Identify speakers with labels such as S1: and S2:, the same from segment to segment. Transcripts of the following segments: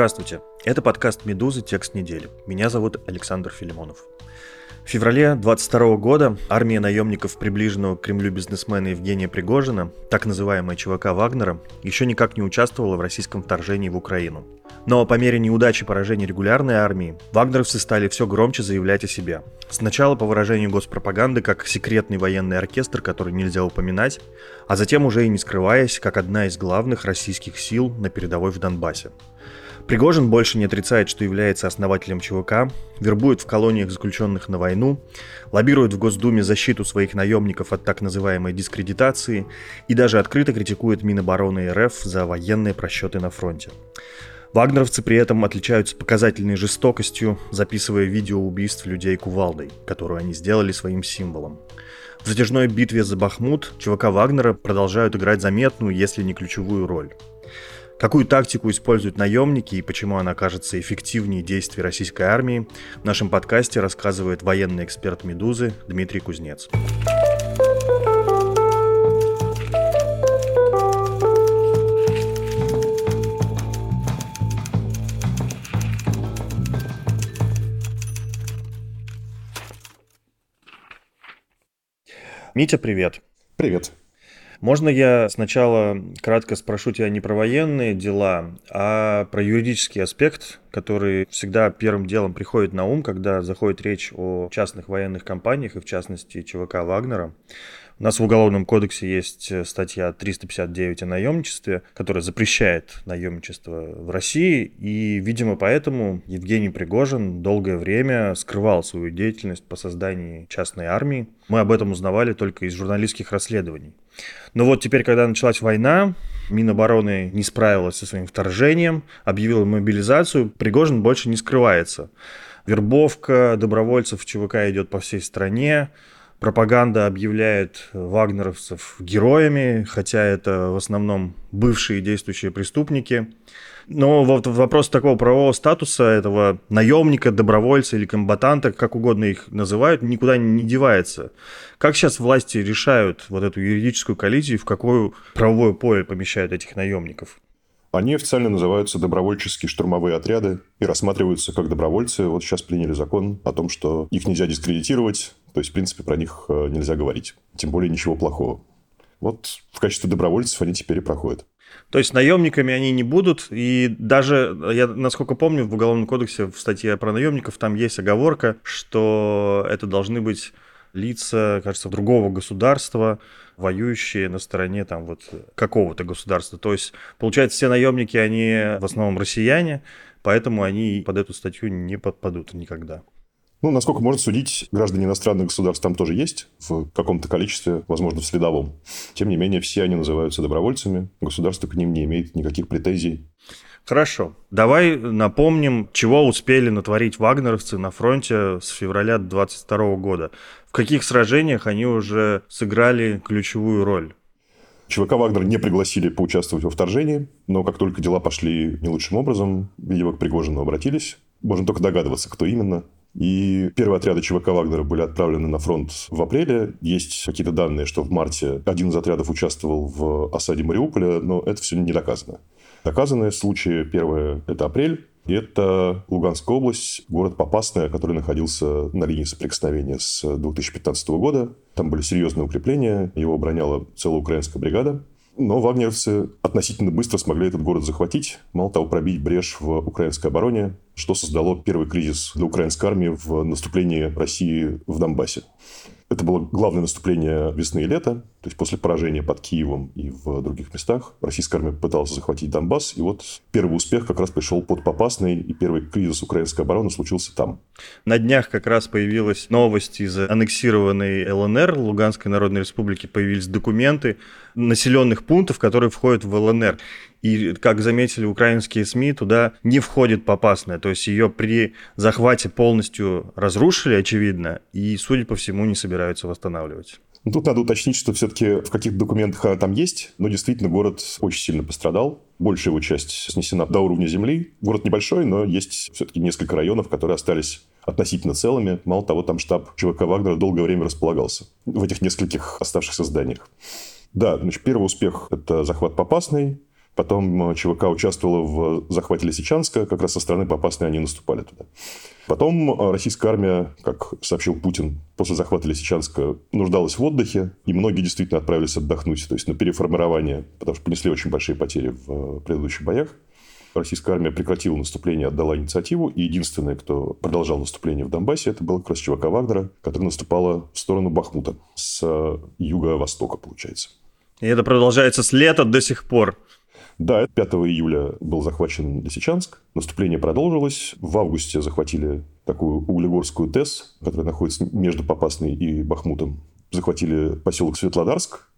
S1: Здравствуйте, это подкаст «Медузы. Текст недели». Меня зовут Александр Филимонов. В феврале 22 года армия наемников приближенного к Кремлю бизнесмена Евгения Пригожина, так называемая ЧВК Вагнера, еще никак не участвовала в российском вторжении в Украину. Но по мере неудачи поражения регулярной армии, вагнеровцы стали все громче заявлять о себе. Сначала по выражению госпропаганды как секретный военный оркестр, который нельзя упоминать, а затем уже и не скрываясь, как одна из главных российских сил на передовой в Донбассе. Пригожин больше не отрицает, что является основателем ЧВК, вербует в колониях заключенных на войну, лоббирует в Госдуме защиту своих наемников от так называемой дискредитации и даже открыто критикует Минобороны РФ за военные просчеты на фронте. Вагнеровцы при этом отличаются показательной жестокостью, записывая видео убийств людей кувалдой, которую они сделали своим символом. В затяжной битве за Бахмут ЧВК Вагнера продолжают играть заметную, если не ключевую роль. Какую тактику используют наемники и почему она кажется эффективнее действий российской армии, в нашем подкасте рассказывает военный эксперт «Медузы» Дмитрий Кузнец. Митя, привет.
S2: Привет.
S1: Можно я сначала кратко спрошу тебя не про военные дела, а про юридический аспект, который всегда первым делом приходит на ум, когда заходит речь о частных военных компаниях и в частности ЧВК Вагнера. У нас в Уголовном кодексе есть э, статья 359 о наемничестве, которая запрещает наемничество в России, и, видимо, поэтому Евгений Пригожин долгое время скрывал свою деятельность по созданию частной армии. Мы об этом узнавали только из журналистских расследований. Но вот теперь, когда началась война, Минобороны не справилась со своим вторжением, объявила мобилизацию, Пригожин больше не скрывается. Вербовка добровольцев ЧВК идет по всей стране, Пропаганда объявляет вагнеровцев героями, хотя это в основном бывшие действующие преступники. Но вот вопрос такого правового статуса этого наемника, добровольца или комбатанта, как угодно их называют, никуда не девается. Как сейчас власти решают вот эту юридическую коллизию, в какое правовое поле помещают этих наемников?
S2: Они официально называются добровольческие штурмовые отряды и рассматриваются как добровольцы. Вот сейчас приняли закон о том, что их нельзя дискредитировать, то есть, в принципе, про них э, нельзя говорить. Тем более ничего плохого. Вот в качестве добровольцев они теперь и проходят.
S1: То есть наемниками они не будут, и даже, я насколько помню, в Уголовном кодексе в статье про наемников там есть оговорка, что это должны быть лица, кажется, другого государства, воюющие на стороне там вот какого-то государства. То есть, получается, все наемники, они в основном россияне, поэтому они под эту статью не подпадут никогда.
S2: Ну, насколько можно судить, граждане иностранных государств там тоже есть в каком-то количестве, возможно, в следовом. Тем не менее, все они называются добровольцами, государство к ним не имеет никаких претензий.
S1: Хорошо. Давай напомним, чего успели натворить вагнеровцы на фронте с февраля 22 года. В каких сражениях они уже сыграли ключевую роль?
S2: ЧВК «Вагнер» не пригласили поучаствовать во вторжении, но как только дела пошли не лучшим образом, видимо, к Пригожину обратились. Можем только догадываться, кто именно. И первые отряды ЧВК Вагнера были отправлены на фронт в апреле. Есть какие-то данные, что в марте один из отрядов участвовал в осаде Мариуполя, но это все не доказано. Доказанные случаи, первое – это апрель, и это Луганская область, город Попасная, который находился на линии соприкосновения с 2015 года. Там были серьезные укрепления, его обороняла целая украинская бригада. Но вагнеровцы относительно быстро смогли этот город захватить, мало того, пробить брешь в украинской обороне, что создало первый кризис для украинской армии в наступлении России в Донбассе. Это было главное наступление весны и лета. То есть после поражения под Киевом и в других местах российская армия пыталась захватить Донбасс. И вот первый успех как раз пришел под Попасной, и первый кризис украинской обороны случился там.
S1: На днях как раз появилась новость из аннексированной ЛНР, Луганской Народной Республики, появились документы населенных пунктов, которые входят в ЛНР. И, как заметили украинские СМИ, туда не входит Попасная. То есть ее при захвате полностью разрушили, очевидно, и, судя по всему, не собираются восстанавливать.
S2: Ну, тут надо уточнить, что все-таки в каких документах она там есть, но действительно город очень сильно пострадал. Большая его часть снесена до уровня земли. Город небольшой, но есть все-таки несколько районов, которые остались относительно целыми. Мало того, там штаб ЧВК Вагнера долгое время располагался в этих нескольких оставшихся зданиях. Да, значит, первый успех – это захват Попасной. Потом ЧВК участвовала в захвате Лисичанска, как раз со стороны Попасной они наступали туда. Потом российская армия, как сообщил Путин, после захвата Лисичанска нуждалась в отдыхе, и многие действительно отправились отдохнуть, то есть на переформирование, потому что понесли очень большие потери в предыдущих боях российская армия прекратила наступление, отдала инициативу, и единственное, кто продолжал наступление в Донбассе, это был как раз ЧВК Вагнера, которая наступала в сторону Бахмута с юго-востока, получается.
S1: И это продолжается с лета до сих пор.
S2: Да, 5 июля был захвачен Лисичанск. Наступление продолжилось. В августе захватили такую углегорскую ТЭС, которая находится между Попасной и Бахмутом. Захватили поселок Светлодарск,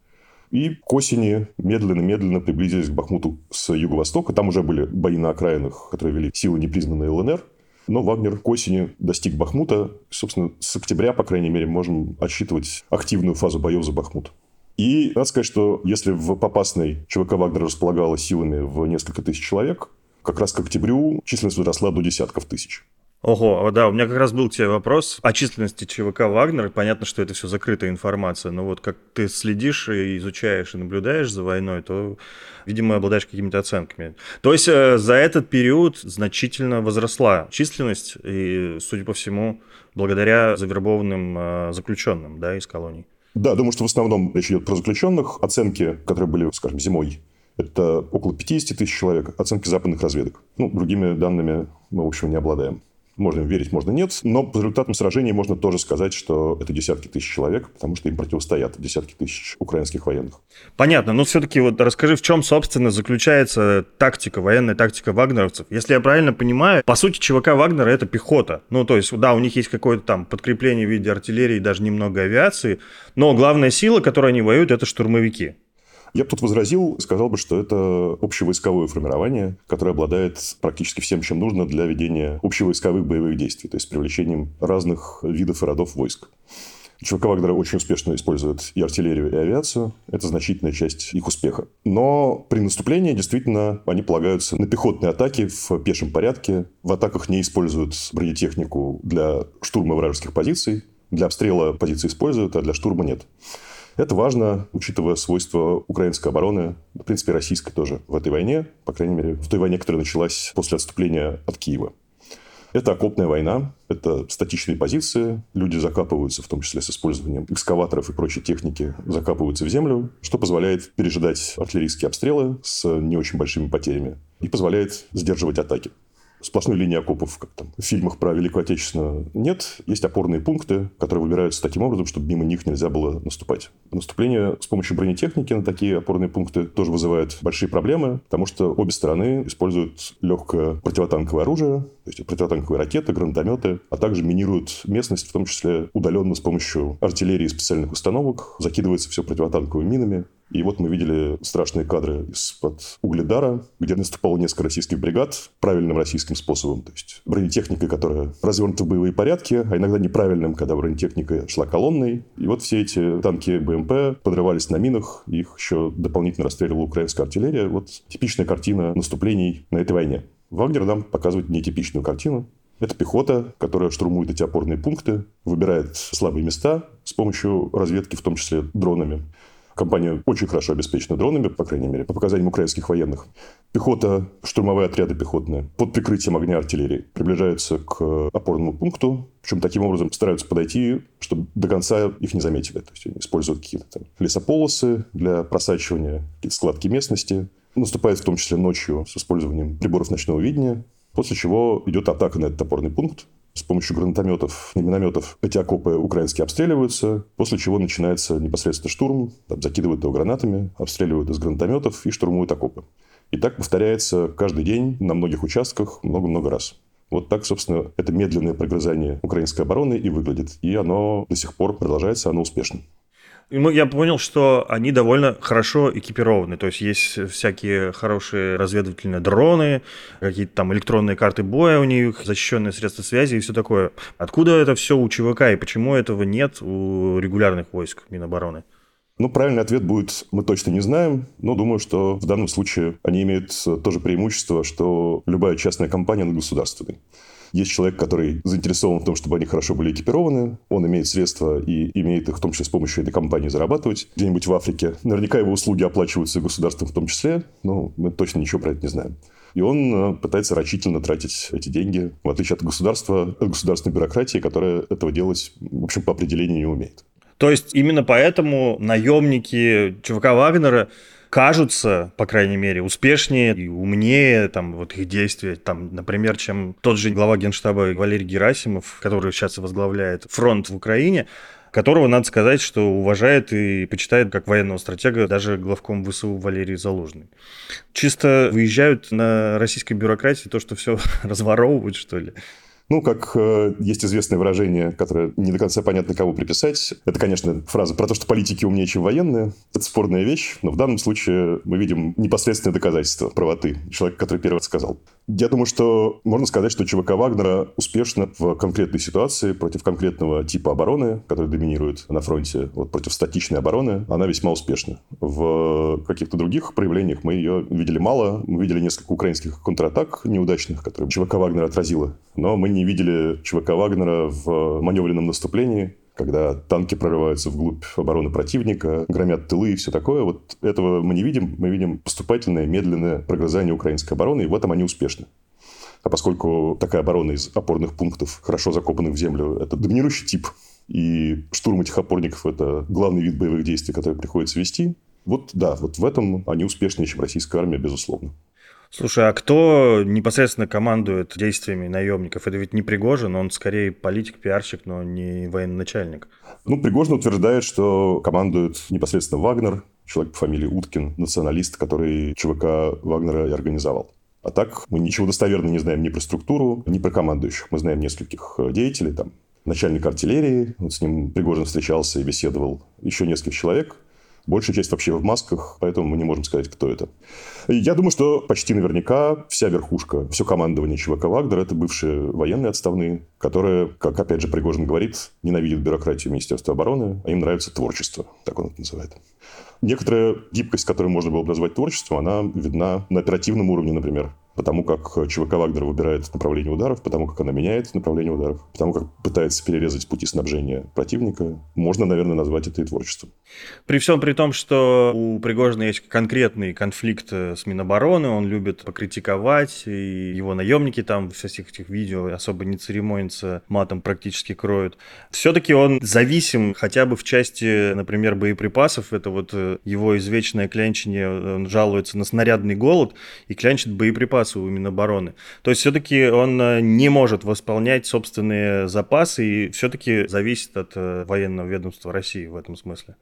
S2: и к осени медленно-медленно приблизились к Бахмуту с юго-востока. Там уже были бои на окраинах, которые вели силы непризнанные ЛНР. Но Вагнер к осени достиг Бахмута. Собственно, с октября, по крайней мере, можем отсчитывать активную фазу боев за Бахмут. И надо сказать, что если в Попасной ЧВК Вагнер располагала силами в несколько тысяч человек, как раз к октябрю численность возросла до десятков тысяч.
S1: Ого, да, у меня как раз был тебе вопрос о численности ЧВК Вагнер. Понятно, что это все закрытая информация, но вот как ты следишь и изучаешь и наблюдаешь за войной, то, видимо, обладаешь какими-то оценками. То есть э, за этот период значительно возросла численность, и, судя по всему, благодаря завербованным э, заключенным да, из колоний.
S2: Да, думаю, что в основном речь идет про заключенных. Оценки, которые были, скажем, зимой, это около 50 тысяч человек, оценки западных разведок. Ну, другими данными мы, в общем, не обладаем. Можно им верить, можно нет. Но по результатам сражений можно тоже сказать, что это десятки тысяч человек, потому что им противостоят десятки тысяч украинских военных.
S1: Понятно. Но все-таки вот расскажи, в чем, собственно, заключается тактика, военная тактика вагнеровцев. Если я правильно понимаю, по сути, ЧВК Вагнера – это пехота. Ну, то есть, да, у них есть какое-то там подкрепление в виде артиллерии, даже немного авиации, но главная сила, которой они воюют, это штурмовики.
S2: Я бы тут возразил, сказал бы, что это общевойсковое формирование, которое обладает практически всем, чем нужно для ведения общевойсковых боевых действий, то есть привлечением разных видов и родов войск. ЧВК Вагнера очень успешно использует и артиллерию, и авиацию. Это значительная часть их успеха. Но при наступлении действительно они полагаются на пехотные атаки в пешем порядке. В атаках не используют бронетехнику для штурма вражеских позиций. Для обстрела позиции используют, а для штурма нет. Это важно, учитывая свойства украинской обороны, в принципе, российской тоже в этой войне, по крайней мере, в той войне, которая началась после отступления от Киева. Это окопная война, это статичные позиции, люди закапываются, в том числе с использованием экскаваторов и прочей техники, закапываются в землю, что позволяет пережидать артиллерийские обстрелы с не очень большими потерями и позволяет сдерживать атаки сплошной линии окопов, как там в фильмах про Великую Отечественную, нет. Есть опорные пункты, которые выбираются таким образом, чтобы мимо них нельзя было наступать. Наступление с помощью бронетехники на такие опорные пункты тоже вызывает большие проблемы, потому что обе стороны используют легкое противотанковое оружие, то есть противотанковые ракеты, гранатометы, а также минируют местность, в том числе удаленно с помощью артиллерии специальных установок, закидывается все противотанковыми минами. И вот мы видели страшные кадры из-под Угледара, где наступало несколько российских бригад правильным российским способом. То есть бронетехникой, которая развернута в боевые порядки, а иногда неправильным, когда бронетехника шла колонной. И вот все эти танки БМП подрывались на минах, их еще дополнительно расстреливала украинская артиллерия. Вот типичная картина наступлений на этой войне. Вагнер нам показывает нетипичную картину. Это пехота, которая штурмует эти опорные пункты, выбирает слабые места с помощью разведки, в том числе дронами. Компания очень хорошо обеспечена дронами, по крайней мере, по показаниям украинских военных. Пехота, штурмовые отряды пехотные под прикрытием огня артиллерии приближаются к опорному пункту, причем таким образом стараются подойти, чтобы до конца их не заметили. То есть они используют какие-то там лесополосы для просачивания, какие-то складки местности. Наступает в том числе ночью с использованием приборов ночного видения, после чего идет атака на этот опорный пункт с помощью гранатометов и минометов эти окопы украинские обстреливаются, после чего начинается непосредственно штурм, там, закидывают его гранатами, обстреливают из гранатометов и штурмуют окопы. И так повторяется каждый день на многих участках много-много раз. Вот так, собственно, это медленное прогрызание украинской обороны и выглядит. И оно до сих пор продолжается, оно успешно
S1: я понял, что они довольно хорошо экипированы. То есть есть всякие хорошие разведывательные дроны, какие-то там электронные карты боя у них, защищенные средства связи и все такое. Откуда это все у ЧВК и почему этого нет у регулярных войск Минобороны?
S2: Ну, правильный ответ будет, мы точно не знаем, но думаю, что в данном случае они имеют то же преимущество, что любая частная компания над государственной. Есть человек, который заинтересован в том, чтобы они хорошо были экипированы. Он имеет средства и имеет их в том числе с помощью этой компании зарабатывать где-нибудь в Африке. Наверняка его услуги оплачиваются государством в том числе, но мы точно ничего про это не знаем. И он э, пытается рачительно тратить эти деньги, в отличие от государства, от государственной бюрократии, которая этого делать, в общем, по определению не умеет.
S1: То есть именно поэтому наемники ЧВК Вагнера кажутся, по крайней мере, успешнее и умнее там вот их действия, там, например, чем тот же глава генштаба Валерий Герасимов, который сейчас возглавляет фронт в Украине, которого, надо сказать, что уважает и почитает как военного стратега даже главком ВСУ Валерий Залужный. Чисто выезжают на российской бюрократии то, что все разворовывают, что ли.
S2: Ну, как э, есть известное выражение, которое не до конца понятно кому приписать. Это, конечно, фраза про то, что политики умнее, чем военные. Это спорная вещь, но в данном случае мы видим непосредственное доказательство правоты человека, который первый сказал. Я думаю, что можно сказать, что ЧВК Вагнера успешно в конкретной ситуации против конкретного типа обороны, который доминирует на фронте, вот против статичной обороны, она весьма успешна. В каких-то других проявлениях мы ее видели мало. Мы видели несколько украинских контратак неудачных, которые ЧВК Вагнера отразила. Но мы не видели ЧВК Вагнера в маневренном наступлении, когда танки прорываются вглубь обороны противника, громят тылы и все такое. Вот этого мы не видим. Мы видим поступательное, медленное прогрызание украинской обороны, и в этом они успешны. А поскольку такая оборона из опорных пунктов, хорошо закопанных в землю, это доминирующий тип, и штурм этих опорников – это главный вид боевых действий, который приходится вести, вот да, вот в этом они успешнее, чем российская армия, безусловно.
S1: Слушай, а кто непосредственно командует действиями наемников? Это ведь не Пригожин, он скорее политик, пиарщик, но не военачальник.
S2: Ну, Пригожин утверждает, что командует непосредственно Вагнер, человек по фамилии Уткин, националист, который ЧВК Вагнера и организовал. А так мы ничего достоверно не знаем ни про структуру, ни про командующих. Мы знаем нескольких э, деятелей, там, начальник артиллерии, вот с ним Пригожин встречался и беседовал, еще несколько человек – Большая часть вообще в масках, поэтому мы не можем сказать, кто это. Я думаю, что почти наверняка вся верхушка, все командование ЧВК «Вагнер» — это бывшие военные отставные, которые, как опять же Пригожин говорит, ненавидят бюрократию Министерства обороны, а им нравится творчество, так он это называет. Некоторая гибкость, которую можно было бы назвать творчеством, она видна на оперативном уровне, например потому как ЧВК Вагнер выбирает направление ударов, потому как она меняет направление ударов, потому как пытается перерезать пути снабжения противника. Можно, наверное, назвать это и творчеством.
S1: При всем при том, что у Пригожина есть конкретный конфликт э, с Минобороны, он любит покритиковать, и его наемники там в всех этих видео особо не церемонятся, матом практически кроют. Все-таки он зависим хотя бы в части, например, боеприпасов. Это вот э, его извечное клянчение, он жалуется на снарядный голод и клянчит боеприпасы запасы у Минобороны. То есть все-таки он э, не может восполнять собственные запасы и все-таки зависит от э, военного ведомства России в этом смысле.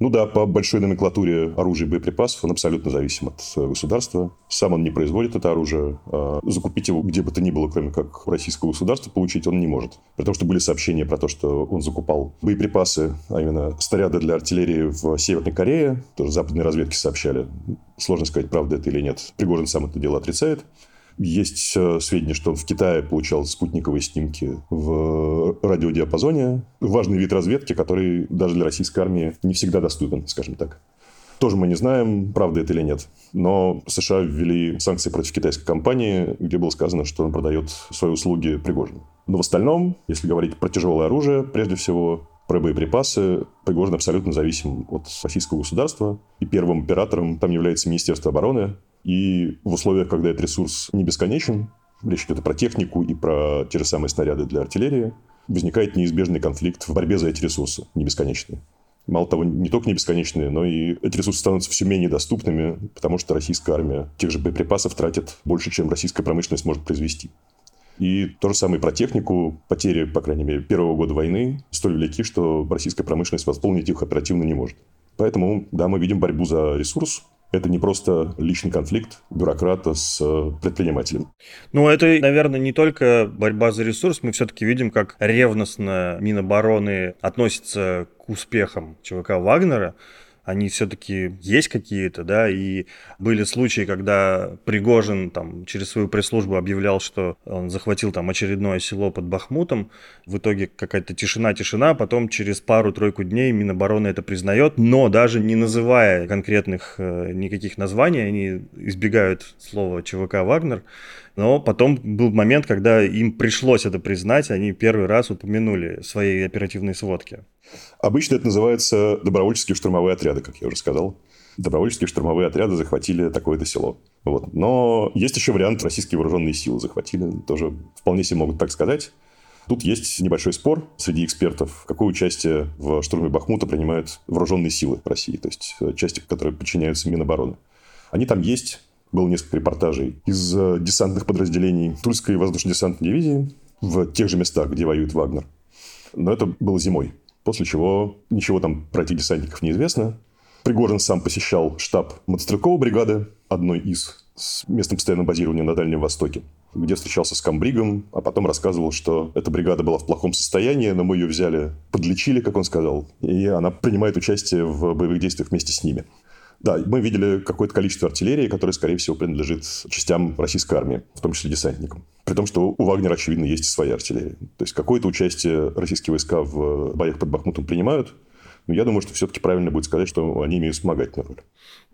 S2: Ну да, по большой номенклатуре оружия и боеприпасов он абсолютно зависим от э, государства. Сам он не производит это оружие. А закупить его где бы то ни было, кроме как российского государства, получить он не может. При том, что были сообщения про то, что он закупал боеприпасы, а именно снаряды для артиллерии в Северной Корее. Тоже западные разведки сообщали. Сложно сказать, правда это или нет. Пригожин сам это дело отрицает. Есть э, сведения, что он в Китае получал спутниковые снимки в радиодиапазоне. Важный вид разведки, который даже для российской армии не всегда доступен, скажем так. Тоже мы не знаем, правда это или нет. Но США ввели санкции против китайской компании, где было сказано, что он продает свои услуги Пригожину. Но в остальном, если говорить про тяжелое оружие, прежде всего, про боеприпасы, Пригожин абсолютно зависим от российского государства. И первым оператором там является Министерство обороны, и в условиях, когда этот ресурс не бесконечен, речь идет про технику и про те же самые снаряды для артиллерии, возникает неизбежный конфликт в борьбе за эти ресурсы, не бесконечные. Мало того, не только не бесконечные, но и эти ресурсы становятся все менее доступными, потому что российская армия тех же боеприпасов тратит больше, чем российская промышленность может произвести. И то же самое про технику. Потери, по крайней мере, первого года войны столь велики, что российская промышленность восполнить их оперативно не может. Поэтому, да, мы видим борьбу за ресурс, это не просто личный конфликт бюрократа с э, предпринимателем.
S1: Ну, это, наверное, не только борьба за ресурс. Мы все-таки видим, как ревностно Минобороны относится к успехам ЧВК Вагнера. Они все-таки есть какие-то, да, и были случаи, когда Пригожин там через свою пресс-службу объявлял, что он захватил там очередное село под Бахмутом, в итоге какая-то тишина-тишина, потом через пару-тройку дней Минобороны это признает, но даже не называя конкретных э, никаких названий, они избегают слова ЧВК «Вагнер», но потом был момент, когда им пришлось это признать, они первый раз упомянули свои оперативные сводки.
S2: Обычно это называется добровольческие штурмовые отряды, как я уже сказал. Добровольческие штурмовые отряды захватили такое-то село. Вот. Но есть еще вариант российские вооруженные силы захватили. Тоже вполне себе могут так сказать. Тут есть небольшой спор среди экспертов, какое участие в штурме Бахмута принимают вооруженные силы России, то есть э, части, которые подчиняются Минобороны. Они там есть, было несколько репортажей из э, десантных подразделений Тульской воздушно-десантной дивизии в тех же местах, где воюет Вагнер. Но это было зимой. После чего ничего там про этих десантников неизвестно. Пригожин сам посещал штаб мотострелковой бригады, одной из, с местом постоянного базирования на Дальнем Востоке, где встречался с комбригом, а потом рассказывал, что эта бригада была в плохом состоянии, но мы ее взяли, подлечили, как он сказал, и она принимает участие в боевых действиях вместе с ними. Да, мы видели какое-то количество артиллерии, которое, скорее всего, принадлежит частям российской армии, в том числе десантникам. При том, что у Вагнера, очевидно, есть и своя артиллерия. То есть, какое-то участие российские войска в боях под Бахмутом принимают, но я думаю, что все-таки правильно будет сказать, что они имеют вспомогательную роль.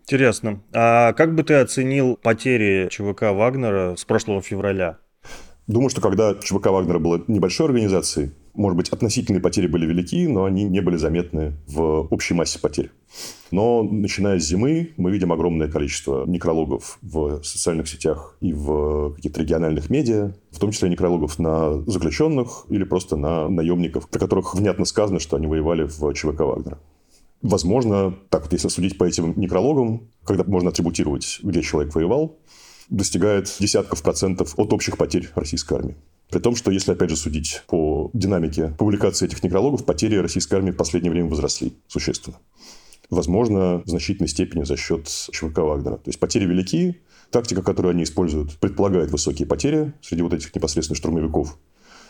S1: Интересно. А как бы ты оценил потери ЧВК Вагнера с прошлого февраля?
S2: Думаю, что когда ЧВК Вагнера была небольшой организацией, может быть, относительные потери были велики, но они не были заметны в общей массе потерь. Но начиная с зимы мы видим огромное количество некрологов в социальных сетях и в каких-то региональных медиа, в том числе некрологов на заключенных или просто на наемников, про которых внятно сказано, что они воевали в ЧВК Вагнера. Возможно, так вот если судить по этим некрологам, когда можно атрибутировать, где человек воевал, достигает десятков процентов от общих потерь российской армии. При том, что если, опять же, судить по динамике публикации этих некрологов, потери российской армии в последнее время возросли существенно. Возможно, в значительной степени за счет ЧВК Вагнера. То есть потери велики, тактика, которую они используют, предполагает высокие потери среди вот этих непосредственно штурмовиков.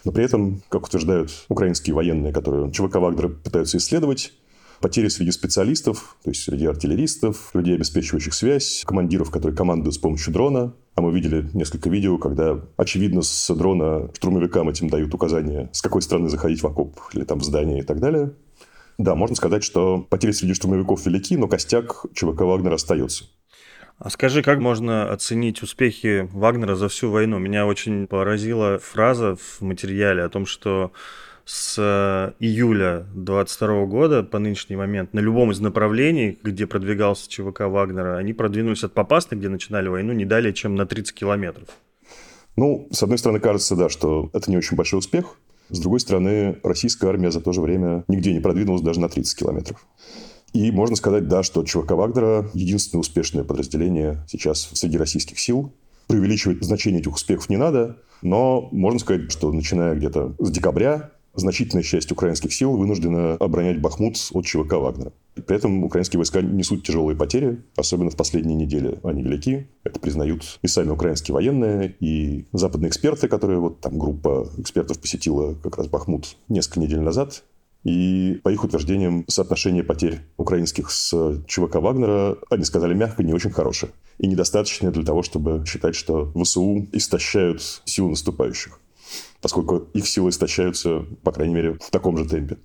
S2: Но при этом, как утверждают украинские военные, которые ЧВК Вагнера пытаются исследовать, потери среди специалистов, то есть среди артиллеристов, людей, обеспечивающих связь, командиров, которые командуют с помощью дрона. А мы видели несколько видео, когда, очевидно, с дрона штурмовикам этим дают указания, с какой стороны заходить в окоп или там в здание и так далее. Да, можно сказать, что потери среди штурмовиков велики, но костяк ЧВК Вагнера остается.
S1: А скажи, как можно оценить успехи Вагнера за всю войну? Меня очень поразила фраза в материале о том, что с э, июля 22 года по нынешний момент на любом из направлений, где продвигался ЧВК Вагнера, они продвинулись от Попасны, где начинали войну, не далее, чем на 30 километров.
S2: Ну, с одной стороны, кажется, да, что это не очень большой успех. С другой стороны, российская армия за то же время нигде не продвинулась даже на 30 километров. И можно сказать, да, что ЧВК Вагнера – единственное успешное подразделение сейчас среди российских сил. Преувеличивать значение этих успехов не надо, но можно сказать, что начиная где-то с декабря значительная часть украинских сил вынуждена оборонять Бахмут от ЧВК Вагнера. При этом украинские войска несут тяжелые потери, особенно в последние недели. Они велики. Это признают и сами украинские военные, и западные эксперты, которые вот там группа экспертов посетила как раз Бахмут несколько недель назад. И по их утверждениям соотношение потерь украинских с ЧВК Вагнера, они сказали мягко, не очень хорошее. И недостаточное для того, чтобы считать, что ВСУ истощают силу наступающих поскольку их силы истощаются, по крайней мере, в таком же темпе.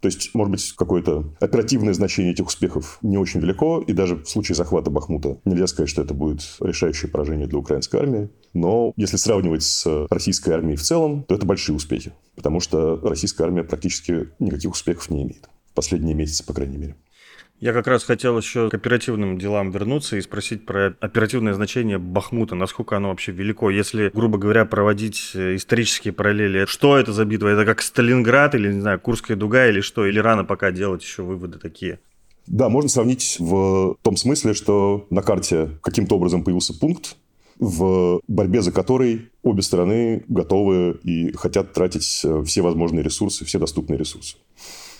S2: То есть, может быть, какое-то оперативное значение этих успехов не очень велико, и даже в случае захвата Бахмута нельзя сказать, что это будет решающее поражение для украинской армии. Но если сравнивать с российской армией в целом, то это большие успехи, потому что российская армия практически никаких успехов не имеет. В последние месяцы, по крайней мере.
S1: Я как раз хотел еще к оперативным делам вернуться и спросить про оперативное значение Бахмута, насколько оно вообще велико. Если, грубо говоря, проводить э, исторические параллели, что это за битва? Это как Сталинград или, не знаю, Курская дуга или что? Или рано пока делать еще выводы такие?
S2: Да, можно сравнить в том смысле, что на карте каким-то образом появился пункт, в борьбе за который обе стороны готовы и хотят тратить э, все возможные ресурсы, все доступные ресурсы.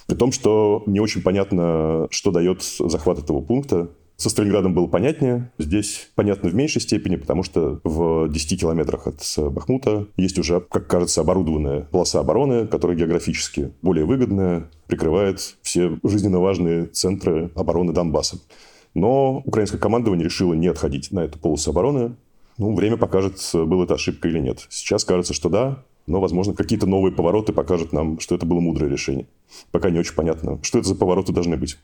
S2: При том, что не очень понятно, что дает захват этого пункта. Со Сталинградом было понятнее. Здесь понятно в меньшей степени, потому что в 10 километрах от Бахмута есть уже, как кажется, оборудованная полоса обороны, которая географически более выгодная, прикрывает все жизненно важные центры обороны Донбасса. Но украинское командование решило не отходить на эту полосу обороны. Ну, время покажет, было это ошибка или нет. Сейчас кажется, что да, но, возможно, какие-то новые повороты покажут нам, что это было мудрое решение. Пока не очень понятно, что это за повороты должны быть.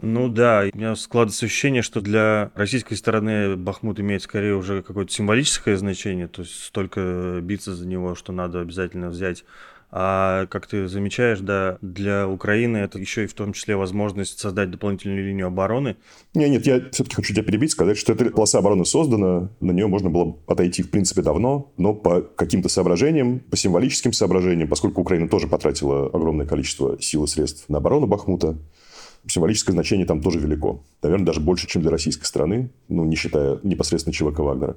S1: Ну да, у меня складывается ощущение, что для российской стороны Бахмут имеет скорее уже какое-то символическое значение, то есть столько биться за него, что надо обязательно взять. А как ты замечаешь, да, для Украины это еще и в том числе возможность создать дополнительную линию обороны.
S2: Нет, нет, я все-таки хочу тебя перебить, сказать, что эта полоса обороны создана, на нее можно было отойти в принципе давно, но по каким-то соображениям, по символическим соображениям, поскольку Украина тоже потратила огромное количество сил и средств на оборону Бахмута, символическое значение там тоже велико. Наверное, даже больше, чем для российской страны, ну, не считая непосредственно ЧВК Вагнера.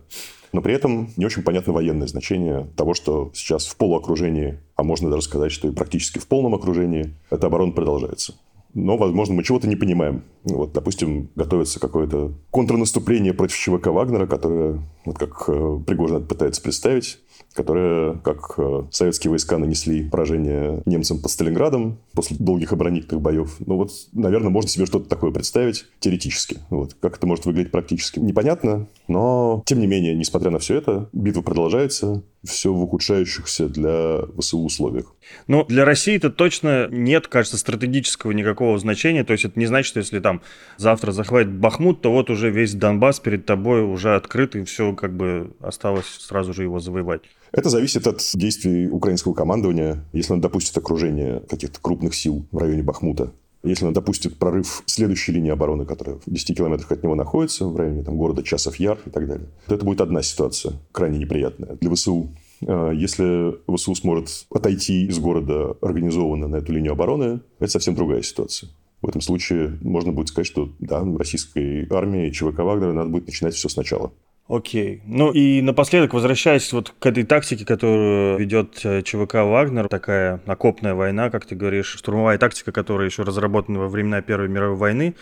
S2: Но при этом не очень понятно военное значение того, что сейчас в полуокружении, а можно даже сказать, что и практически в полном окружении, эта оборона продолжается. Но, возможно, мы чего-то не понимаем. Вот, допустим, готовится какое-то контрнаступление против ЧВК Вагнера, которое, вот как э, Пригожин пытается представить, которое, как э, советские войска нанесли поражение немцам под Сталинградом после долгих оборонительных боев. Ну вот, наверное, можно себе что-то такое представить теоретически. Вот. Как это может выглядеть практически, непонятно. Но, тем не менее, несмотря на все это, битва продолжается все в ухудшающихся для ВСУ условиях.
S1: Ну, для России это точно нет, кажется, стратегического никакого значения. То есть это не значит, что если там завтра захватит Бахмут, то вот уже весь Донбасс перед тобой уже открыт, и все как бы осталось сразу же его завоевать.
S2: Это зависит от действий украинского командования. Если он допустит окружение каких-то крупных сил в районе Бахмута, если он допустит прорыв следующей линии обороны, которая в 10 километрах от него находится, в районе там, города Часов Яр и так далее, то это будет одна ситуация, крайне неприятная для ВСУ. А если ВСУ сможет отойти из города организованно на эту линию обороны, это совсем другая ситуация. В этом случае можно будет сказать, что да, российской армии и ЧВК Вагнера надо будет начинать все сначала.
S1: Окей. Ну и напоследок, возвращаясь вот к этой тактике, которую ведет э, ЧВК «Вагнер», такая окопная война, как ты говоришь, штурмовая тактика, которая еще разработана во времена Первой мировой войны,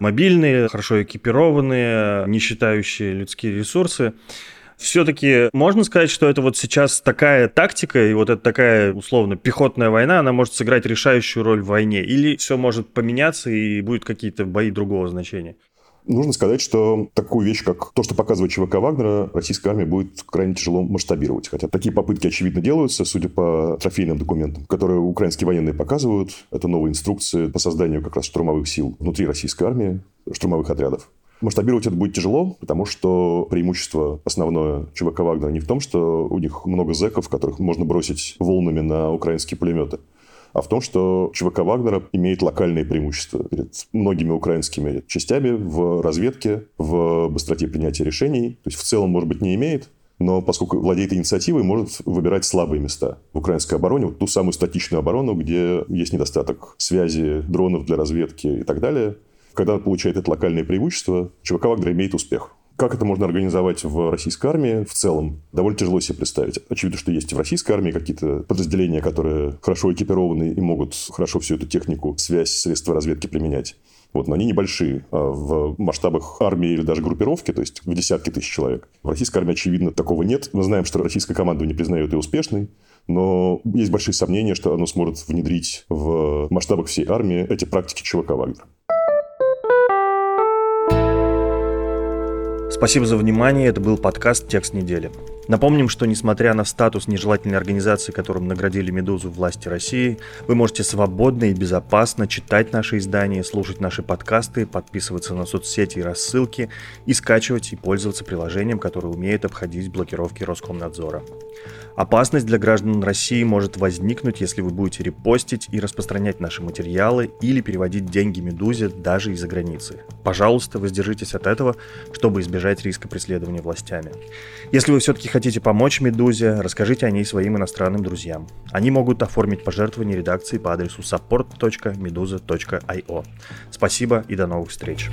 S1: мобильные, хорошо экипированные, не считающие людские ресурсы. Все-таки можно сказать, что это вот сейчас такая тактика, и вот эта такая, условно, пехотная война, она может сыграть решающую роль в войне? Или все может поменяться и будут какие-то бои другого значения?
S2: Нужно сказать, что такую вещь, как то, что показывает ЧВК Вагнера, российская армия будет крайне тяжело масштабировать. Хотя такие попытки, очевидно, делаются, судя по трофейным документам, которые украинские военные показывают. Это новые инструкции по созданию как раз штурмовых сил внутри российской армии, штурмовых отрядов. Масштабировать это будет тяжело, потому что преимущество основное ЧВК Вагнера не в том, что у них много зэков, которых можно бросить волнами на украинские пулеметы а в том, что ЧВК Вагнера имеет локальные преимущества перед многими украинскими частями в разведке, в быстроте принятия решений. То есть в целом, может быть, не имеет, но поскольку владеет инициативой, может выбирать слабые места в украинской обороне, вот ту самую статичную оборону, где есть недостаток связи дронов для разведки и так далее. Когда он получает это локальное преимущество, ЧВК Вагнера имеет успех. Как это можно организовать в российской армии в целом, довольно тяжело себе представить. Очевидно, что есть в российской армии какие-то подразделения, которые хорошо экипированы и могут хорошо всю эту технику, связь, средства разведки применять. Вот, но они небольшие а в масштабах армии или даже группировки, то есть в десятки тысяч человек. В российской армии, очевидно, такого нет. Мы знаем, что российская команда не признает ее успешной, но есть большие сомнения, что оно сможет внедрить в масштабах всей армии эти практики ЧВК Вагнера.
S1: Спасибо за внимание. Это был подкаст «Текст недели». Напомним, что несмотря на статус нежелательной организации, которым наградили «Медузу» власти России, вы можете свободно и безопасно читать наши издания, слушать наши подкасты, подписываться на соцсети и рассылки и скачивать и пользоваться приложением, которое умеет обходить блокировки Роскомнадзора. Опасность для граждан России может возникнуть, если вы будете репостить и распространять наши материалы или переводить деньги «Медузе» даже из-за границы. Пожалуйста, воздержитесь от этого, чтобы избежать риска преследования властями. Если вы все-таки хотите помочь «Медузе», расскажите о ней своим иностранным друзьям. Они могут оформить пожертвование редакции по адресу support.meduza.io. Спасибо и до новых встреч.